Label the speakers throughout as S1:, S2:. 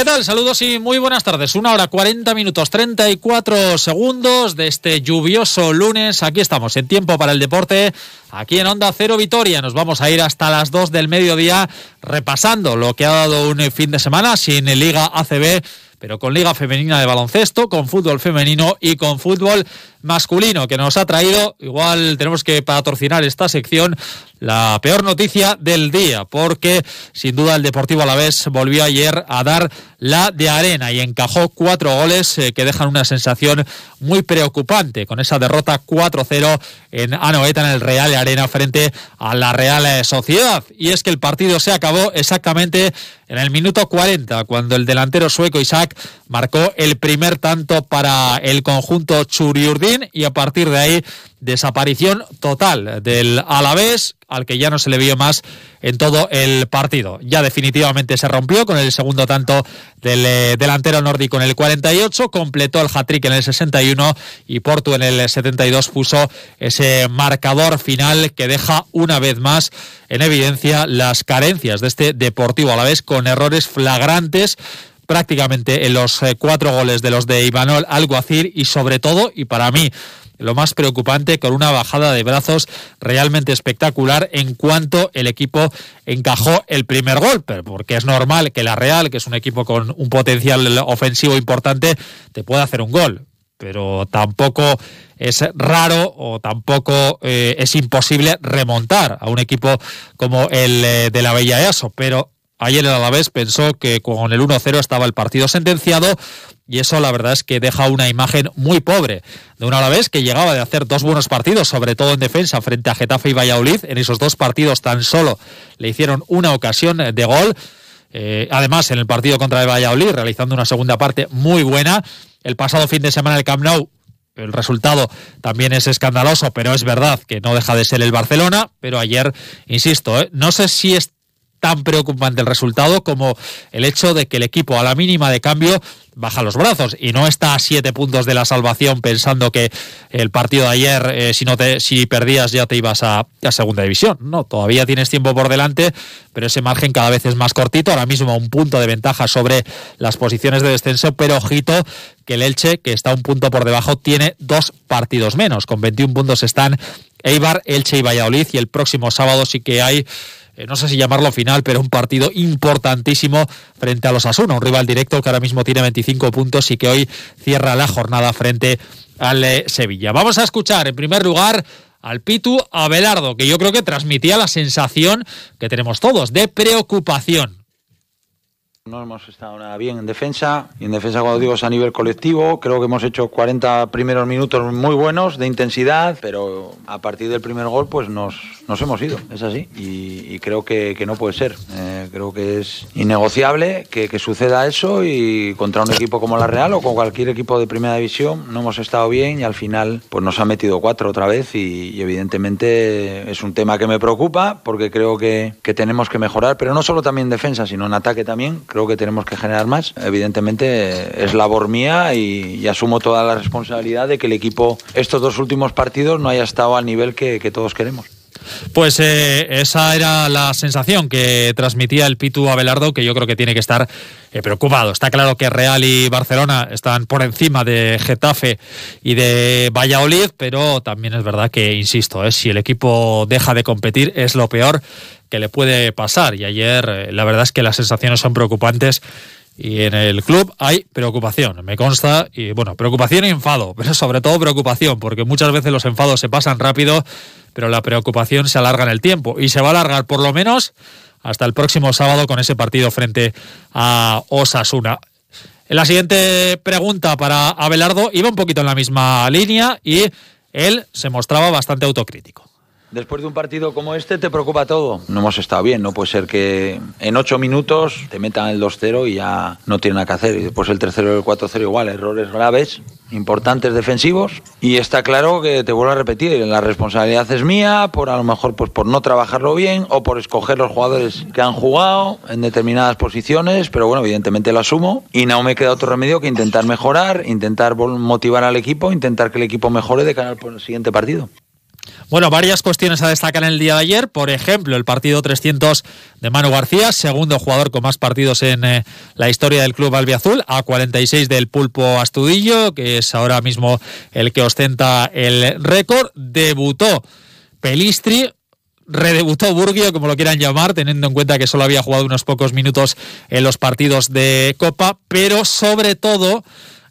S1: ¿qué tal? Saludos y muy buenas tardes. Una hora 40 minutos 34 segundos de este lluvioso lunes. Aquí estamos en tiempo para el deporte. Aquí en Onda Cero Vitoria. Nos vamos a ir hasta las 2 del mediodía repasando lo que ha dado un fin de semana sin Liga ACB pero con Liga Femenina de Baloncesto, con fútbol femenino y con fútbol masculino que nos ha traído, igual tenemos que patrocinar esta sección, la peor noticia del día, porque sin duda el Deportivo Alavés volvió ayer a dar la de arena y encajó cuatro goles eh, que dejan una sensación muy preocupante con esa derrota 4-0 en Anoeta en el Real Arena frente a la Real Sociedad. Y es que el partido se acabó exactamente en el minuto 40, cuando el delantero sueco Isaac marcó el primer tanto para el conjunto Churiurdin y a partir de ahí desaparición total del Alavés, al que ya no se le vio más en todo el partido. Ya definitivamente se rompió con el segundo tanto del eh, delantero nórdico en el 48, completó el hat-trick en el 61 y Porto en el 72 puso ese marcador final que deja una vez más en evidencia las carencias de este Deportivo Alavés con errores flagrantes prácticamente en los eh, cuatro goles de los de Ivanol Alguacil y sobre todo, y para mí lo más preocupante, con una bajada de brazos realmente espectacular en cuanto el equipo encajó el primer gol, porque es normal que la Real, que es un equipo con un potencial ofensivo importante, te pueda hacer un gol. Pero tampoco es raro o tampoco eh, es imposible remontar a un equipo como el eh, de la Bella EASO. Pero ayer el Alavés pensó que con el 1-0 estaba el partido sentenciado y eso la verdad es que deja una imagen muy pobre de un Alavés que llegaba de hacer dos buenos partidos, sobre todo en defensa frente a Getafe y Valladolid. En esos dos partidos tan solo le hicieron una ocasión de gol. Eh, además, en el partido contra el Valladolid, realizando una segunda parte muy buena. El pasado fin de semana el Camp Nou el resultado también es escandaloso, pero es verdad que no deja de ser el Barcelona. Pero ayer, insisto, ¿eh? no sé si es tan preocupante el resultado como el hecho de que el equipo a la mínima de cambio baja los brazos y no está a siete puntos de la salvación pensando que el partido de ayer eh, si no te si perdías ya te ibas a, a, segunda división. No todavía tienes tiempo por delante pero ese margen cada vez es más cortito. Ahora mismo un punto de ventaja sobre las posiciones de descenso pero ojito que el Elche que está un punto por debajo tiene dos partidos menos. Con 21 puntos están Eibar Elche y Valladolid y el próximo sábado sí que hay eh, no sé si llamarlo final, pero un partido importantísimo frente a los Asuna, un rival directo que ahora mismo tiene 25 puntos y que hoy cierra la jornada frente al eh, Sevilla. Vamos a escuchar en primer lugar al Pitu Abelardo, que yo creo que transmitía la sensación que tenemos todos de preocupación
S2: no hemos estado nada bien en defensa, y en defensa cuando digo es a nivel colectivo, creo que hemos hecho 40 primeros minutos muy buenos de intensidad, pero a partir del primer gol pues nos, nos hemos ido, es así, y, creo que, no puede ser, eh, creo que es innegociable que, suceda eso y contra un equipo como la Real o con cualquier equipo de primera división no hemos estado bien y al final pues nos ha metido cuatro otra vez y, y evidentemente es un tema que me preocupa porque creo que, que tenemos que mejorar, pero no solo también en defensa, sino en ataque también, creo que tenemos que generar más. Evidentemente es labor mía y, asumo toda la responsabilidad de que el equipo estos dos últimos partidos no haya estado al nivel que, todos queremos.
S1: Pues eh, esa era la sensación que transmitía el Pitu Abelardo, que yo creo que tiene que estar eh, preocupado. Está claro que Real y Barcelona están por encima de Getafe y de Valladolid, pero también es verdad que, insisto, eh, si el equipo deja de competir es lo peor que le puede pasar. Y ayer eh, la verdad es que las sensaciones son preocupantes y en el club hay preocupación, me consta, y bueno, preocupación y enfado, pero sobre todo preocupación, porque muchas veces los enfados se pasan rápido, pero la preocupación se alarga en el tiempo y se va a alargar por lo menos hasta el próximo sábado con ese partido frente a Osasuna. La siguiente pregunta para Abelardo iba un poquito en la misma línea y él se mostraba bastante autocrítico.
S2: Después de un partido como este te preocupa todo. No hemos estado bien, no puede ser que en ocho minutos te metan el 2-0 y ya no tienen nada que hacer. Y después el tercero y el 4-0 igual, errores graves, importantes defensivos. Y está claro que te vuelvo a repetir, la responsabilidad es mía por a lo mejor pues por no trabajarlo bien o por escoger los jugadores que han jugado en determinadas posiciones, pero bueno, evidentemente lo asumo y no me queda otro remedio que intentar mejorar, intentar motivar al equipo, intentar que el equipo mejore de cara al siguiente partido.
S1: Bueno, varias cuestiones a destacar en el día de ayer. Por ejemplo, el partido 300 de Manu García, segundo jugador con más partidos en eh, la historia del club albiazul, a 46 del Pulpo Astudillo, que es ahora mismo el que ostenta el récord. Debutó Pelistri, redebutó Burgio, como lo quieran llamar, teniendo en cuenta que solo había jugado unos pocos minutos en los partidos de Copa, pero sobre todo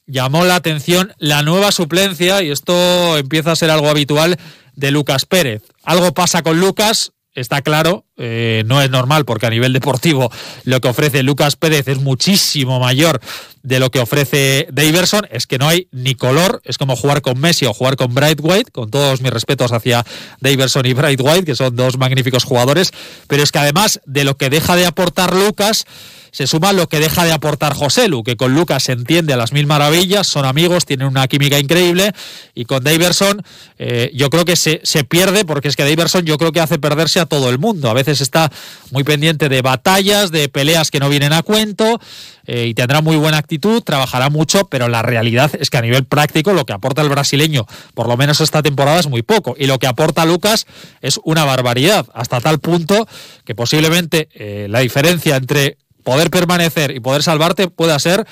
S1: llamó la atención la nueva suplencia, y esto empieza a ser algo habitual, de Lucas Pérez. Algo pasa con Lucas, está claro, eh, no es normal porque a nivel deportivo lo que ofrece Lucas Pérez es muchísimo mayor de lo que ofrece Daverson. Es que no hay ni color, es como jugar con Messi o jugar con Bright White, con todos mis respetos hacia Daverson y Bright White, que son dos magníficos jugadores, pero es que además de lo que deja de aportar Lucas, se suma lo que deja de aportar José Lu, que con Lucas se entiende a las mil maravillas, son amigos, tienen una química increíble, y con Daverson eh, yo creo que se, se, pierde, porque es que Daverson yo creo que hace perderse a todo el mundo. A veces está muy pendiente de batallas, de peleas que no vienen a cuento, eh, y tendrá muy buena actitud, trabajará mucho, pero la realidad es que a nivel práctico lo que aporta el brasileño, por lo menos esta temporada, es muy poco, y lo que aporta Lucas es una barbaridad, hasta tal punto que posiblemente eh, la diferencia entre poder permanecer y poder salvarte pueda ser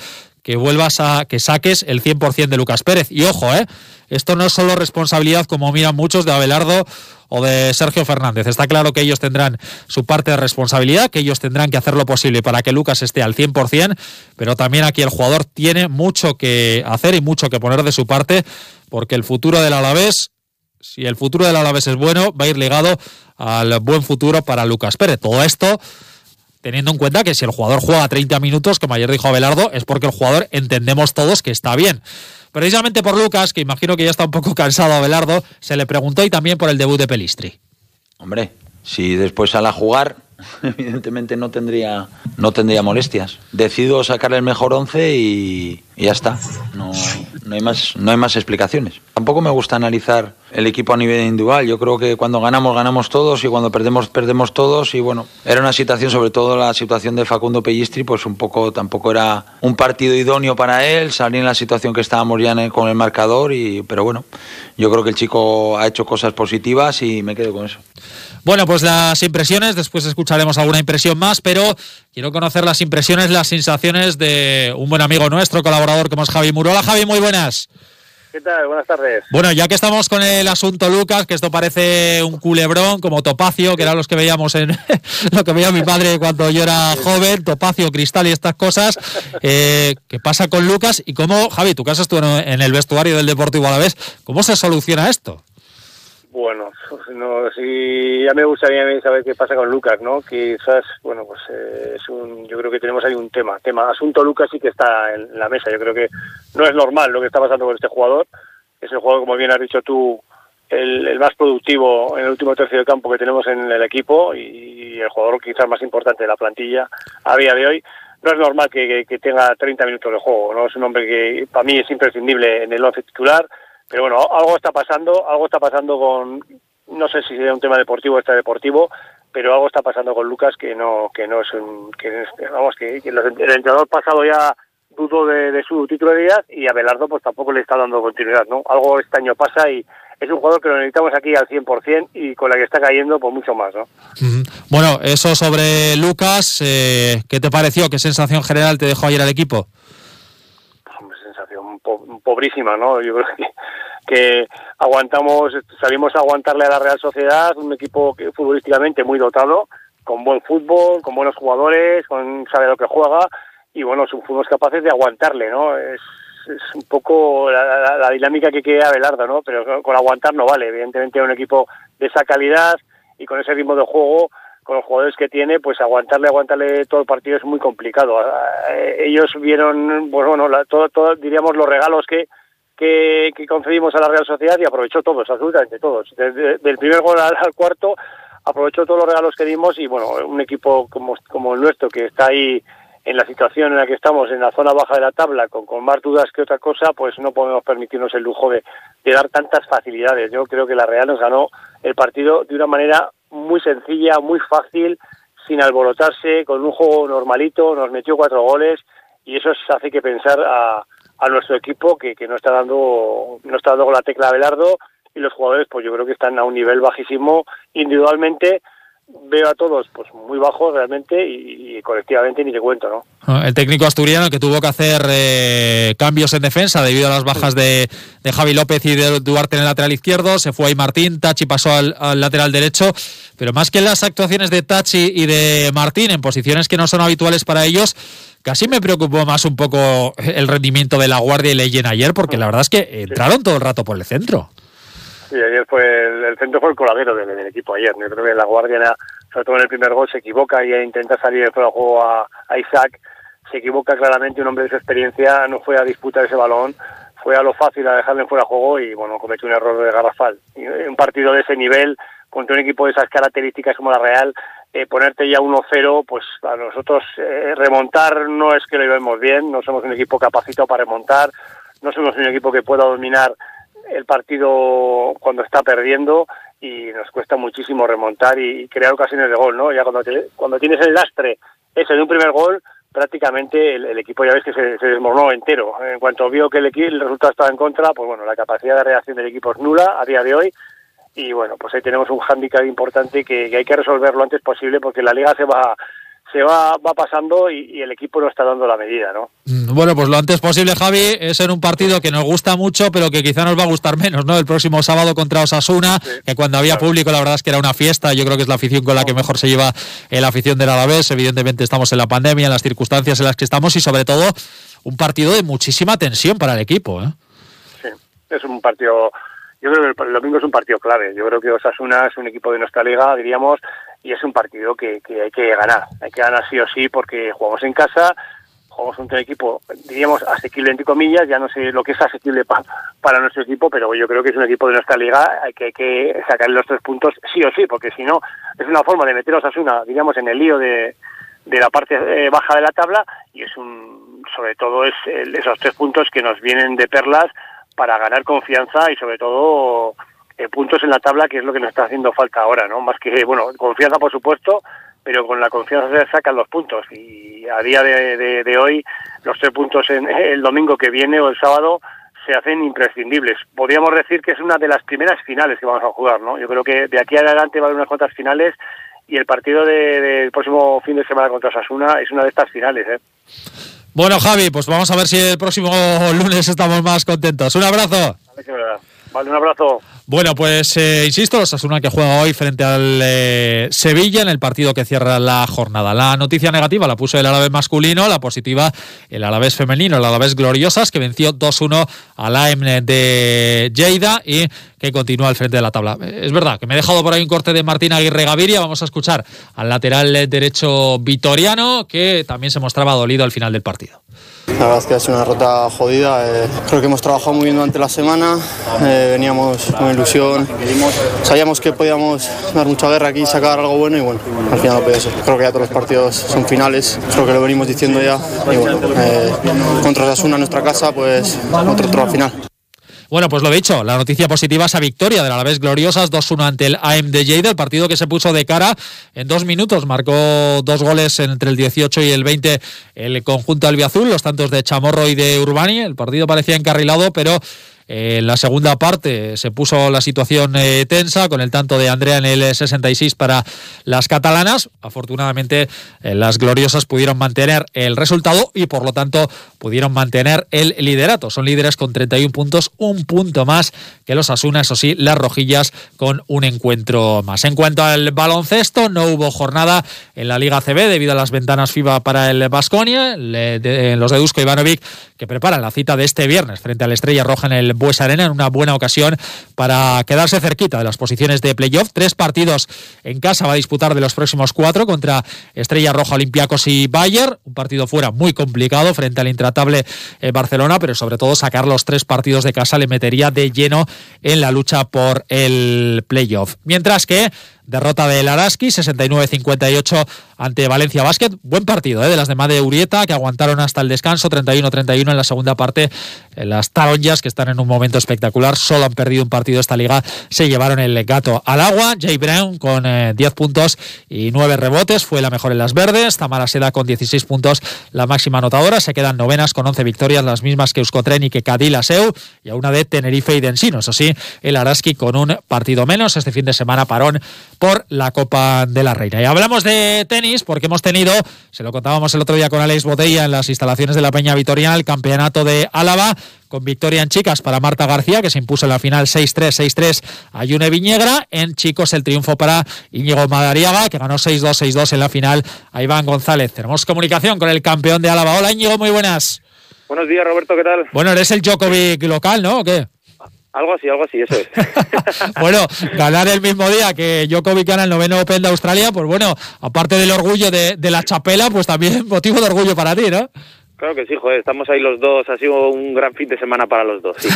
S1: que vuelvas a que saques el 100% de Lucas Pérez. Y ojo, ¿eh? esto no es solo responsabilidad, como miran muchos, de Abelardo o de Sergio Fernández. Está claro que ellos tendrán su parte de responsabilidad, que ellos tendrán que hacer lo posible para que Lucas esté al 100%, pero también aquí el jugador tiene mucho que hacer y mucho que poner de su parte, porque el futuro del Alavés si el futuro del Alavés es bueno, va a ir ligado al buen futuro para Lucas Pérez. Todo esto teniendo en cuenta que si el jugador juega 30 minutos, como ayer dijo Abelardo, es porque el jugador entendemos todos que está bien. Precisamente por Lucas, que imagino que ya está un poco cansado Abelardo, se le preguntó y también por el debut de Pelistri.
S2: Hombre, si después sale a jugar, evidentemente no tendría, no tendría molestias. Decido sacar el mejor once y, y ya está. No, no, hay más, no hay más explicaciones. Tampoco me gusta analizar el equipo a nivel individual. Yo creo que cuando ganamos, ganamos todos y cuando perdemos, perdemos todos. Y bueno, era una situación, sobre todo la situación de Facundo Pellistri, pues un poco tampoco era un partido idóneo para él, salir en la situación que estábamos ya con el marcador. Y, pero bueno, yo creo que el chico ha hecho cosas positivas y me quedo con eso.
S1: Bueno, pues las impresiones, después escucharemos alguna impresión más, pero quiero conocer las impresiones, las sensaciones de un buen amigo nuestro, colaborador como es Javi Muro. Hola Javi, muy buenas.
S3: ¿Qué tal? Buenas tardes.
S1: Bueno, ya que estamos con el asunto Lucas, que esto parece un culebrón como Topacio, que eran los que veíamos en lo que veía mi padre cuando yo era joven, Topacio, Cristal y estas cosas. Eh, ¿Qué pasa con Lucas? Y cómo, Javi, tu casa estuvo en el vestuario del Deportivo a la vez, ¿cómo se soluciona esto?
S3: Bueno, no, sí, ya me gustaría saber qué pasa con Lucas, ¿no? Quizás, bueno, pues eh, es un, yo creo que tenemos ahí un tema, tema, asunto Lucas sí que está en la mesa. Yo creo que no es normal lo que está pasando con este jugador. Es el jugador, como bien has dicho tú, el, más productivo en el último tercio de campo que tenemos en el equipo y, el jugador quizás más importante de la plantilla a día de hoy. No es normal que, que tenga 30 minutos de juego, ¿no? Es un hombre que para mí es imprescindible en el once titular pero bueno, algo está pasando, algo está pasando con, no sé si sería un tema deportivo o deportivo, pero algo está pasando con Lucas que no, que no es un, que vamos, que, el entrenador pasado ya dudó de, su titularidad y a Belardo pues tampoco le está dando continuidad, ¿no? Algo este año pasa y es un jugador que lo necesitamos aquí al 100% y con la que está cayendo por pues, mucho más, ¿no?
S1: Bueno, eso sobre Lucas, eh, ¿qué te pareció? ¿Qué sensación general te dejó ayer al equipo?
S3: pobrísima, ¿no? Yo creo que, aguantamos, salimos a aguantarle a la Real Sociedad, un equipo que futbolísticamente muy dotado, con buen fútbol, con buenos jugadores, con sabe lo que juega y bueno, fuimos capaces de aguantarle, ¿no? Es, un poco la, dinámica que queda Belardo, ¿no? Pero con aguantar no vale, evidentemente un equipo de esa calidad y con ese ritmo de juego con los jugadores que tiene, pues aguantarle, aguantarle todo el partido es muy complicado. Eh, ellos vieron, pues bueno, todo, todo, diríamos los regalos que, que, concedimos a la Real Sociedad y aprovechó todos, absolutamente todos. Desde, del primer gol al, cuarto aprovechó todos los regalos que dimos y bueno, un equipo como, como el nuestro que está ahí en la situación en la que estamos, en la zona baja de la tabla, con, con más dudas que otra cosa, pues no podemos permitirnos el lujo de, de dar tantas facilidades. Yo creo que la Real nos ganó el partido de una manera muy sencilla, muy fácil, sin alborotarse, con un juego normalito, nos metió cuatro goles y eso hace que pensar a, a nuestro equipo que, que, no está dando no está dando la tecla Belardo y los jugadores pues yo creo que están a un nivel bajísimo individualmente veo a todos pues muy bajos realmente y, colectivamente ni te cuento, ¿no?
S1: Ah, el técnico asturiano que tuvo que hacer eh, cambios en defensa debido a las bajas de, Javi López y de Duarte en el lateral izquierdo, se fue ahí Martín, Tachi pasó al, lateral derecho, pero más que las actuaciones de Tachi y de Martín en posiciones que no son habituales para ellos, casi me preocupó más un poco el rendimiento de la Guardia y Leyen ayer, porque la verdad es que entraron todo el rato por el centro.
S3: Sí, ayer fue el, centro fue el coladero del, equipo ayer. Yo creo que la Guardia, sobre todo en el primer gol, se equivoca y intenta salir fuera juego a, Isaac. Se equivoca claramente, un hombre de su experiencia no fue a disputar ese balón, fue a lo fácil a dejarle fuera de juego y bueno, cometió un error de garrafal. Y un partido de ese nivel, contra un equipo de esas características como la Real, eh, ponerte ya 1-0, pues a nosotros eh, remontar no es que lo llevemos bien, no somos un equipo capacitado para remontar, no somos un equipo que pueda dominar el partido cuando está perdiendo y nos cuesta muchísimo remontar y crear ocasiones de gol, ¿no? Ya cuando, cuando tienes el lastre ese de un primer gol, prácticamente el, equipo ya ves que se, desmoronó entero. En cuanto vio que el, el resultado estaba en contra, pues bueno, la capacidad de reacción del equipo es nula a día de hoy y bueno, pues ahí tenemos un hándicap importante que, que hay que resolver lo antes posible porque la liga se va se va, va pasando y, el equipo no está dando la medida, ¿no?
S1: Mm, bueno, pues lo antes posible, Javi, es en un partido que nos gusta mucho, pero que quizá nos va a gustar menos, ¿no? El próximo sábado contra Osasuna, que cuando había público la verdad es que era una fiesta, yo creo que es la afición con la que mejor se lleva la afición del Alavés, evidentemente estamos en la pandemia, en las circunstancias en las que estamos y sobre todo un partido de muchísima tensión para el equipo, ¿eh?
S3: Sí, es un partido yo creo que el domingo es un partido clave. Yo creo que Osasuna es un equipo de nuestra liga, diríamos, y es un partido que, hay que ganar. Hay que ganar sí o sí porque jugamos en casa, jugamos un equipo, diríamos, asequible entre comillas, ya no sé lo que es asequible para nuestro equipo, pero yo creo que es un equipo de nuestra liga, hay que, hay que sacarle los tres puntos sí o sí, porque si no, es una forma de meter a Osasuna, diríamos, en el lío de, de la parte eh, baja de la tabla y es un, sobre todo es esos tres puntos que nos vienen de perlas para ganar confianza y sobre todo eh, puntos en la tabla, que es lo que nos está haciendo falta ahora, ¿no? Más que, bueno, confianza por supuesto, pero con la confianza se sacan los puntos y a día de, hoy los tres puntos en el domingo que viene o el sábado se hacen imprescindibles. Podríamos decir que es una de las primeras finales que vamos a jugar, ¿no? Yo creo que de aquí adelante va a haber unas cuantas finales y el partido del próximo fin de semana contra Sasuna es una de estas finales, ¿eh?
S1: Bueno, Javi, pues vamos a ver si el próximo lunes estamos más contentos. Un abrazo.
S3: Vale, un abrazo.
S1: Bueno, pues eh, insisto, Osasuna que juega hoy frente al eh, Sevilla en el partido que cierra la jornada. La noticia negativa la puso el Alavés masculino, la positiva el Alavés femenino, el Alavés Gloriosas, que venció 2-1 al AM de Lleida y que continúa al frente de la tabla. Es verdad que me he dejado por ahí un corte de Martín Aguirre Gaviria. Vamos a escuchar al lateral derecho vitoriano, que también se mostraba dolido al final del partido.
S4: La verdad es que ha sido una rota jodida. Eh, creo que hemos trabajado muy bien durante la semana. Eh, veníamos con ilusión. Sabíamos que podíamos dar mucha guerra aquí sacar algo bueno y bueno, al final no puede ser. Creo que ya todos los partidos son finales. Creo que lo venimos diciendo ya. Y bueno, eh, contra Sasuna nuestra casa, pues otro, otro final.
S1: Bueno, pues lo dicho, la noticia positiva es a victoria de la vez gloriosas 2-1 ante el AM de Lleida, el partido que se puso de cara en dos minutos, marcó dos goles entre el 18 y el 20 el conjunto albiazul, los tantos de Chamorro y de Urbani, el partido parecía encarrilado, pero en la segunda parte se puso la situación eh, tensa con el tanto de Andrea en el 66 para las catalanas. Afortunadamente eh, las gloriosas pudieron mantener el resultado y por lo tanto pudieron mantener el liderato. Son líderes con 31 puntos, un punto más que los Asuna, eso sí, las rojillas con un encuentro más. En cuanto al baloncesto, no hubo jornada en la Liga CB debido a las ventanas FIBA para el Basconia. Los de Dusko Ivanovic que preparan la cita de este viernes frente a la Estrella Roja en el Bues Arena en una buena ocasión para quedarse cerquita de las posiciones de playoff. Tres partidos en casa va a disputar de los próximos cuatro contra Estrella Roja, Olympiacos y Bayer. Un partido fuera muy complicado frente al intratable eh, Barcelona, pero sobre todo sacar los tres partidos de casa le metería de lleno en la lucha por el playoff. Mientras que derrota del Araski, 69-58 ante Valencia Basket. Buen partido ¿eh? de las demás de Urieta, que aguantaron hasta el descanso, 31-31 en la segunda parte. Las Taronjas, que están en un momento espectacular, solo han perdido un partido esta liga, se llevaron el gato al agua. Jay Brown con 10 eh, puntos y 9 rebotes, fue la mejor en las verdes. Tamara Seda con 16 puntos, la máxima anotadora. Se quedan novenas con 11 victorias, las mismas que Euskotren y que Cadila y a una de Tenerife y Densino. Eso sí, el Araski con un partido menos. Este fin de semana parón por la Copa de la Reina. Y hablamos de tenis porque hemos tenido, se lo contábamos el otro día con Alex Botella en las instalaciones de la Peña Vitoriana, el campeonato de Álava con victoria en chicas para Marta García, que se impuso en la final 6-3, 6-3 a Yune Viñegra. En chicos, el triunfo para Íñigo Madariaga, que ganó 6-2, 6-2 en la final a Iván González. Tenemos comunicación con el campeón de Álava. Hola, Íñigo, muy buenas.
S5: Buenos días, Roberto, ¿qué tal?
S1: Bueno, eres el Djokovic local, ¿no? ¿O qué?
S5: Algo así, algo así, eso es.
S1: bueno, ganar el mismo día que Djokovic gana el noveno Open de Australia, pues bueno, aparte del orgullo de, de la chapela, pues también motivo de orgullo para ti, ¿no?
S5: Claro que sí, joder, estamos ahí los dos, ha sido un gran fin de semana para los dos, sí.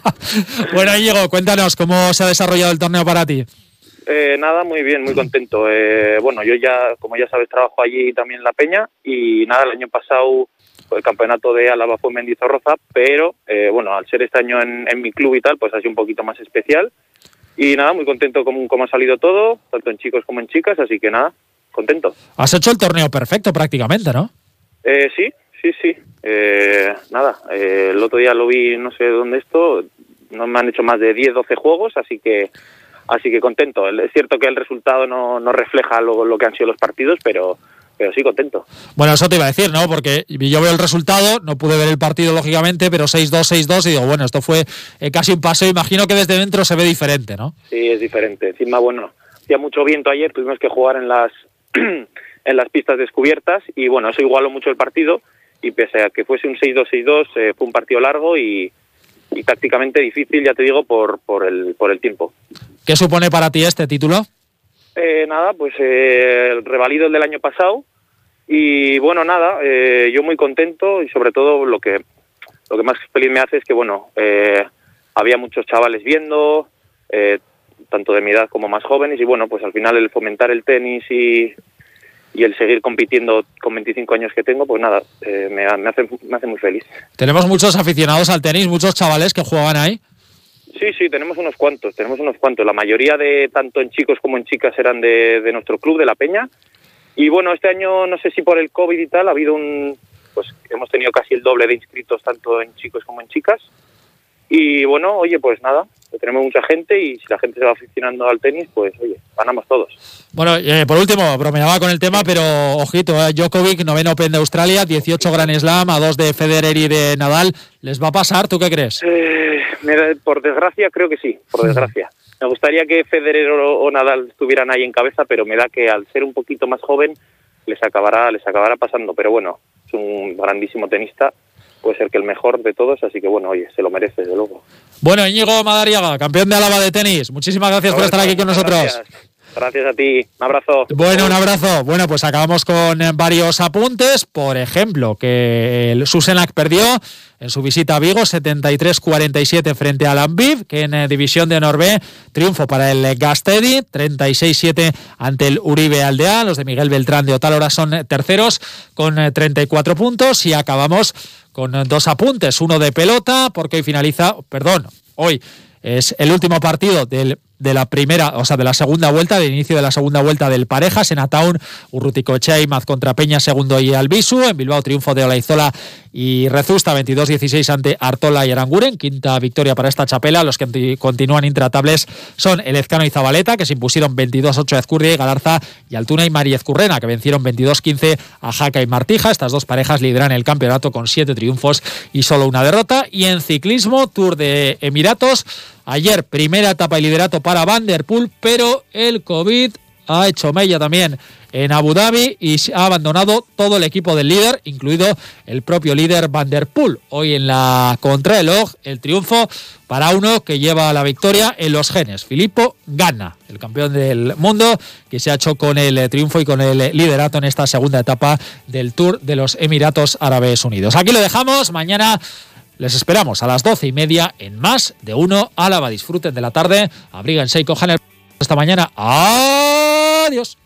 S1: bueno, Diego, cuéntanos, ¿cómo se ha desarrollado el torneo para ti?
S5: Eh, nada, muy bien, muy contento. Eh, bueno, yo ya, como ya sabes, trabajo allí también en La Peña y nada, el año pasado el campeonato de Álava fue Mendizorroza, pero eh, bueno, al ser este año en, mi club y tal, pues ha sido un poquito más especial. Y nada, muy contento con cómo ha salido todo, tanto en chicos como en chicas, así que nada, contento.
S1: Has hecho el torneo perfecto prácticamente, ¿no?
S5: Eh, sí, sí, sí. Eh, nada, eh, el otro día lo vi, no sé dónde esto, no me han hecho más de 10, 12 juegos, así que así que contento. Es cierto que el resultado no, no refleja lo, lo que han sido los partidos, pero pero sí contento.
S1: Bueno, eso te iba a decir, ¿no? Porque yo veo el resultado, no pude ver el partido lógicamente, pero 6-2, 6-2 y digo, bueno, esto fue eh, casi un paseo, imagino que desde dentro se ve diferente, ¿no?
S5: Sí, es diferente. Encima, bueno, hacía mucho viento ayer, tuvimos que jugar en las en las pistas descubiertas y bueno, eso igualó mucho el partido y pese a que fuese un 6-2, 6-2, eh, fue un partido largo y, y tácticamente difícil, ya te digo, por, por, el, por el tiempo.
S1: ¿Qué supone para ti este título?
S5: Eh, nada, pues eh, el revalido el del año pasado y bueno, nada, eh, yo muy contento y sobre todo lo que, lo que más feliz me hace es que, bueno, eh, había muchos chavales viendo, eh, tanto de mi edad como más jóvenes, y bueno, pues al final el fomentar el tenis y, y el seguir compitiendo con 25 años que tengo, pues nada, me, me, hace, me hace muy feliz.
S1: Tenemos muchos aficionados al tenis, muchos chavales que juegan ahí.
S5: Sí, sí, tenemos unos cuantos, tenemos unos cuantos. La mayoría de tanto en chicos como en chicas eran de, nuestro club, de La Peña, y bueno, este año no sé si por el COVID y tal ha habido un, pues hemos tenido casi el doble de inscritos tanto en chicos como en chicas. Y bueno, oye, pues nada, tenemos mucha gente y si la gente se va aficionando al tenis, pues oye, ganamos todos.
S1: Bueno, eh, por último, bromeaba con el tema, pero ojito, eh, Djokovic, noveno Open de Australia, 18 Grand Slam, a dos de Federer y de Nadal. ¿Les va a pasar? ¿Tú qué crees?
S5: Eh, por desgracia, creo que sí, por desgracia. Me gustaría que Federer o, Nadal estuvieran ahí en cabeza, pero me da que al ser un poquito más joven les acabará, les acabará pasando. Pero bueno, es un grandísimo tenista, puede ser que el mejor de todos, así que bueno, oye, se lo merece, desde luego.
S1: Bueno, Íñigo Madariaga, campeón de Álava de tenis, muchísimas gracias por estar aquí con nosotros.
S5: Gracias a ti. Un abrazo.
S1: Bueno, un abrazo. Bueno, pues acabamos con eh, varios apuntes. Por ejemplo, que el Susenac perdió en su visita a Vigo 73-47 frente al Ambiv, que en eh, División de Honor triunfo para el Gastedi 36-7 ante el Uribe Aldea. Los de Miguel Beltrán de Otálora son eh, terceros con 34 puntos y acabamos con dos apuntes. Uno de pelota, porque hoy finaliza, perdón, hoy es el último partido del de la primera, o sea, de la segunda vuelta, del inicio de la segunda vuelta del Parejas en Ataun, Urruticoechea y Maz contra Peña, segundo y Albisu, en Bilbao triunfo de Olaizola y Rezusta 22-16 ante Artola y Aranguren, quinta victoria para esta chapela, los que continúan intratables son el Ezcano y Zabaleta, que se impusieron 22-8 a Ezcurria y Galarza y Altuna y Mariez Currena, que vencieron 22-15 a Jaca y Martija, estas dos parejas lideran el campeonato con siete triunfos y solo una derrota, y en ciclismo, Tour de Emiratos, Ayer, primera etapa y liderato para Van Der Poel, pero el COVID ha hecho mella también en Abu Dhabi y ha abandonado todo el equipo del líder, incluido el propio líder Van Der Poel. Hoy en la contrarreloj, el triunfo para uno que lleva la victoria en los genes. Filippo Ganna, el campeón del mundo, que se ha hecho con el triunfo y con el liderato en esta segunda etapa del Tour de los Emiratos Árabes Unidos. Aquí lo dejamos. Mañana les esperamos a las doce y media en más de uno Álava. Disfruten de la tarde, abríguense y cojan el Esta mañana. Adiós.